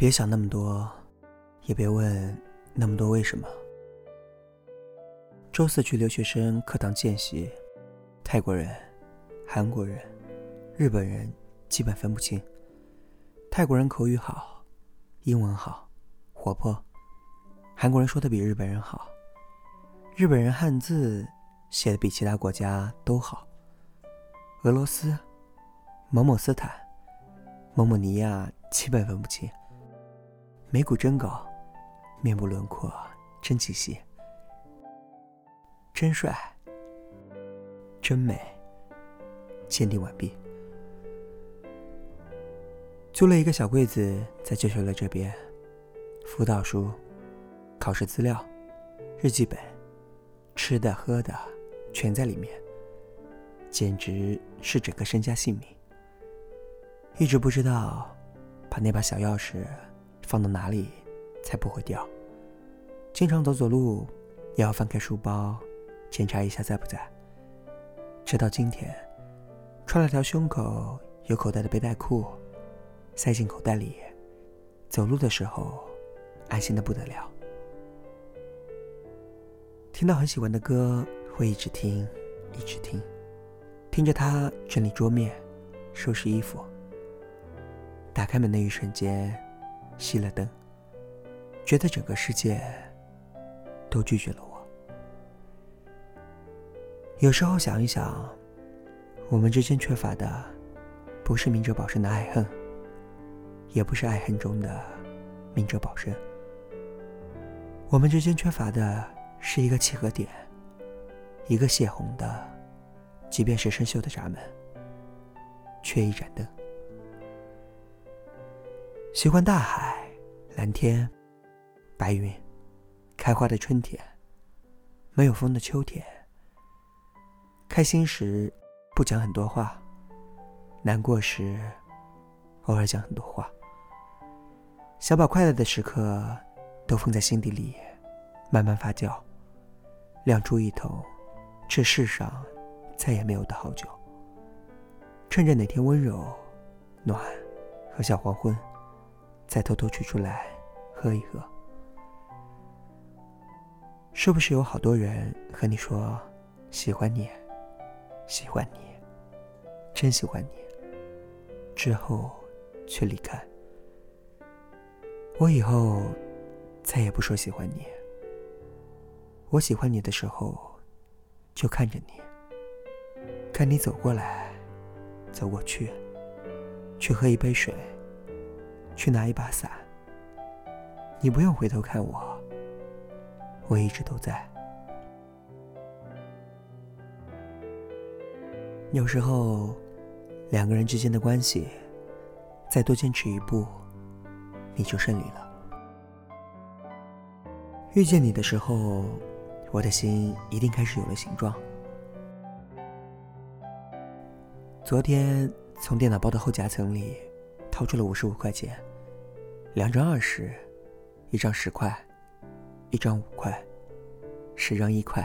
别想那么多，也别问那么多为什么。周四去留学生课堂见习，泰国人、韩国人、日本人基本分不清。泰国人口语好，英文好，活泼；韩国人说的比日本人好，日本人汉字写的比其他国家都好。俄罗斯、某某斯坦、某某尼亚基本分不清。眉骨真高，面部轮廓真清晰，真帅，真美。鉴定完毕。租了一个小柜子在教学楼这边，辅导书、考试资料、日记本、吃的喝的全在里面，简直是整个身家性命。一直不知道把那把小钥匙。放到哪里才不会掉？经常走走路，也要翻开书包检查一下在不在。直到今天，穿了条胸口有口袋的背带裤，塞进口袋里，走路的时候安心的不得了。听到很喜欢的歌，会一直听，一直听，听着他整理桌面、收拾衣服。打开门的一瞬间。熄了灯，觉得整个世界都拒绝了我。有时候想一想，我们之间缺乏的不是明哲保身的爱恨，也不是爱恨中的明哲保身。我们之间缺乏的是一个契合点，一个泄洪的，即便是生锈的闸门，缺一盏灯。喜欢大海、蓝天、白云、开花的春天，没有风的秋天。开心时不讲很多话，难过时偶尔讲很多话。想把快乐的时刻都放在心底里，慢慢发酵，酿出一桶这世上再也没有的好酒。趁着哪天温柔、暖和小黄昏。再偷偷取出来喝一喝，是不是有好多人和你说喜欢你，喜欢你，真喜欢你，之后却离开？我以后再也不说喜欢你。我喜欢你的时候，就看着你，看你走过来，走过去，去喝一杯水。去拿一把伞，你不用回头看我，我一直都在。有时候，两个人之间的关系，再多坚持一步，你就胜利了。遇见你的时候，我的心一定开始有了形状。昨天从电脑包的后夹层里掏出了五十五块钱。两张二十，一张十块，一张五块，十张一块，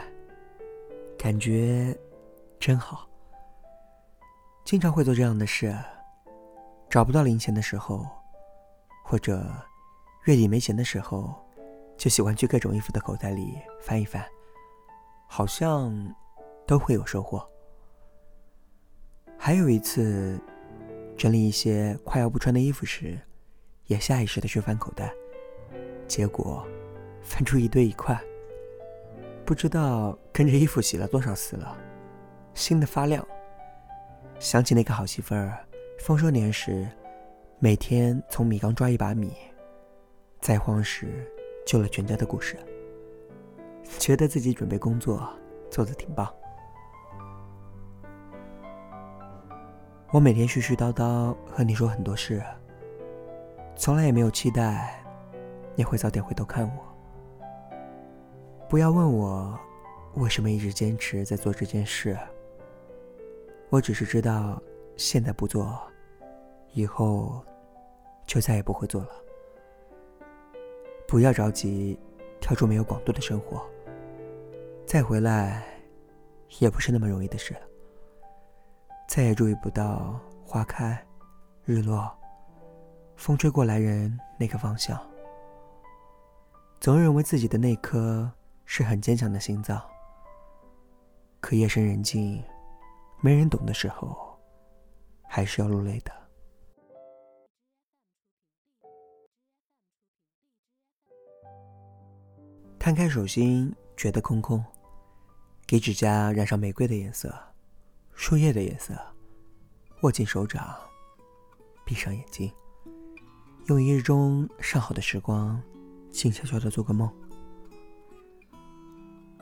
感觉真好。经常会做这样的事，找不到零钱的时候，或者月底没钱的时候，就喜欢去各种衣服的口袋里翻一翻，好像都会有收获。还有一次，整理一些快要不穿的衣服时。也下意识的去翻口袋，结果翻出一堆一块，不知道跟着衣服洗了多少次了，新的发亮。想起那个好媳妇儿，丰收年时，每天从米缸抓一把米，灾荒时救了全家的故事，觉得自己准备工作做的挺棒。我每天絮絮叨叨和你说很多事。从来也没有期待你会早点回头看我。不要问我为什么一直坚持在做这件事。我只是知道，现在不做，以后就再也不会做了。不要着急跳出没有广度的生活，再回来也不是那么容易的事。再也注意不到花开、日落。风吹过来人那个方向。总认为自己的那颗是很坚强的心脏，可夜深人静，没人懂的时候，还是要落泪的。摊开手心，觉得空空。给指甲染上玫瑰的颜色，树叶的颜色。握紧手掌，闭上眼睛，用一日中上好的时光，静悄悄的做个梦。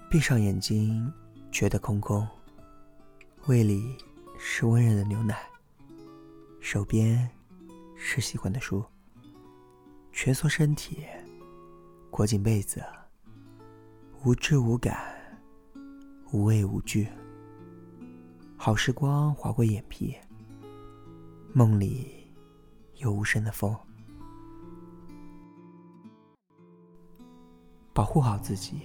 闭上眼睛，觉得空空。胃里是温热的牛奶，手边是喜欢的书。蜷缩身体，裹紧被子。无知无感，无畏无惧。好时光划过眼皮，梦里有无声的风。保护好自己，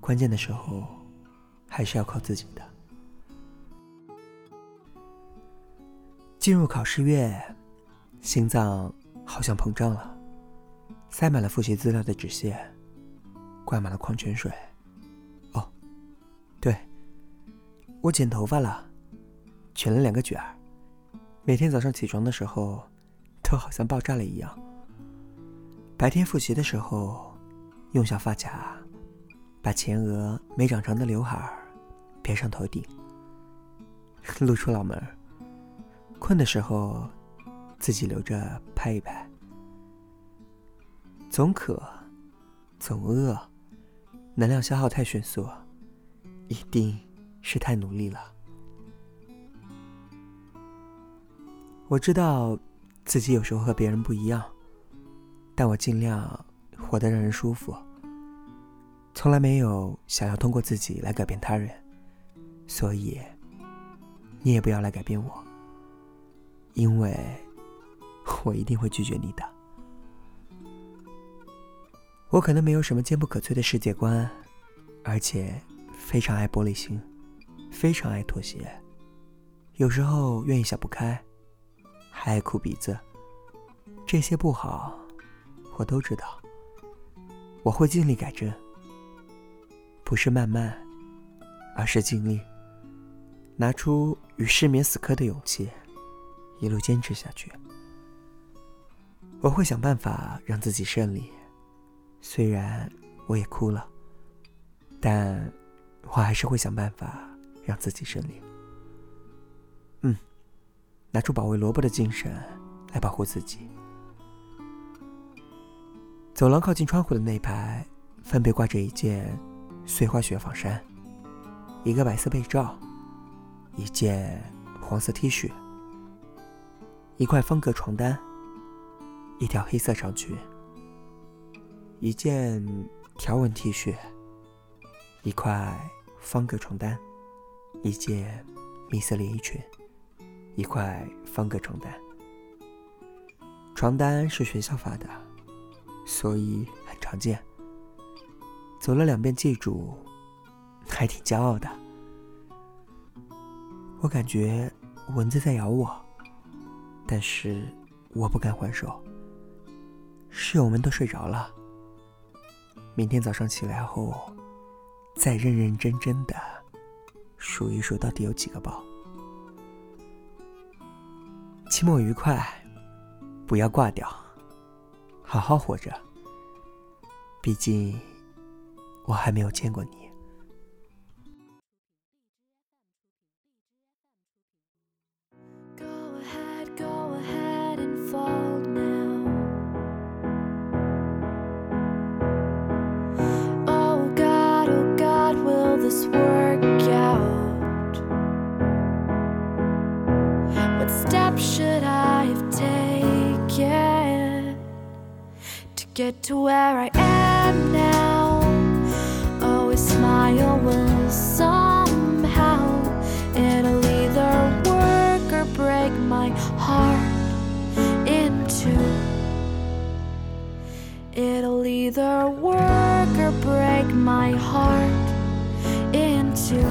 关键的时候还是要靠自己的。进入考试月，心脏好像膨胀了，塞满了复习资料的纸屑。灌满了矿泉水。哦，对，我剪头发了，卷了两个卷儿。每天早上起床的时候，都好像爆炸了一样。白天复习的时候，用小发卡把前额没长长的刘海儿别上头顶，露出脑门儿。困的时候，自己留着拍一拍。总渴，总饿。能量消耗太迅速，一定是太努力了。我知道自己有时候和别人不一样，但我尽量活得让人舒服，从来没有想要通过自己来改变他人，所以你也不要来改变我，因为我一定会拒绝你的。我可能没有什么坚不可摧的世界观，而且非常爱玻璃心，非常爱妥协，有时候愿意想不开，还爱哭鼻子。这些不好，我都知道。我会尽力改正，不是慢慢，而是尽力，拿出与失眠死磕的勇气，一路坚持下去。我会想办法让自己胜利。虽然我也哭了，但我还是会想办法让自己胜利。嗯，拿出保卫萝卜的精神来保护自己。走廊靠近窗户的那排，分别挂着一件碎花雪纺衫，一个白色被罩，一件黄色 T 恤，一块方格床单，一条黑色长裙。一件条纹 T 恤，一块方格床单，一件米色连衣裙，一块方格床单。床单是学校发的，所以很常见。走了两遍，记住，还挺骄傲的。我感觉蚊子在咬我，但是我不敢还手。室友们都睡着了。明天早上起来后，再认认真真的数一数到底有几个包。期末愉快，不要挂掉，好好活着。毕竟，我还没有见过你。Get to where I am now. Always smile will somehow. It'll either work or break my heart into. It'll either work or break my heart into.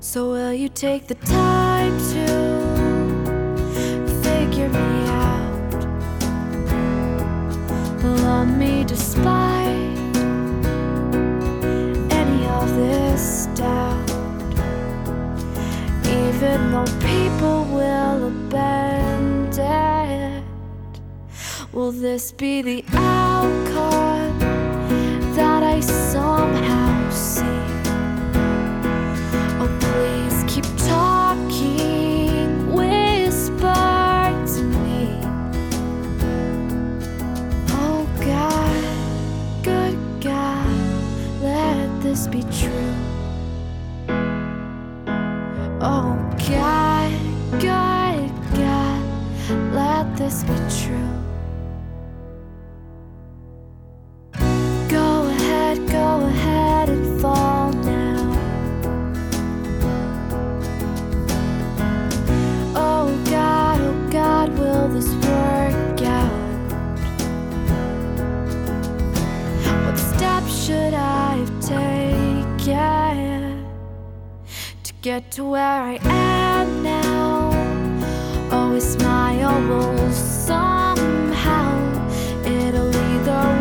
So, will you take the time to? On me despite any of this doubt. Even though people will abandon it, will this be the outcome that I somehow let this be true. Oh God, good God, let this be true. get to where I am now. Always smile, own somehow. It'll either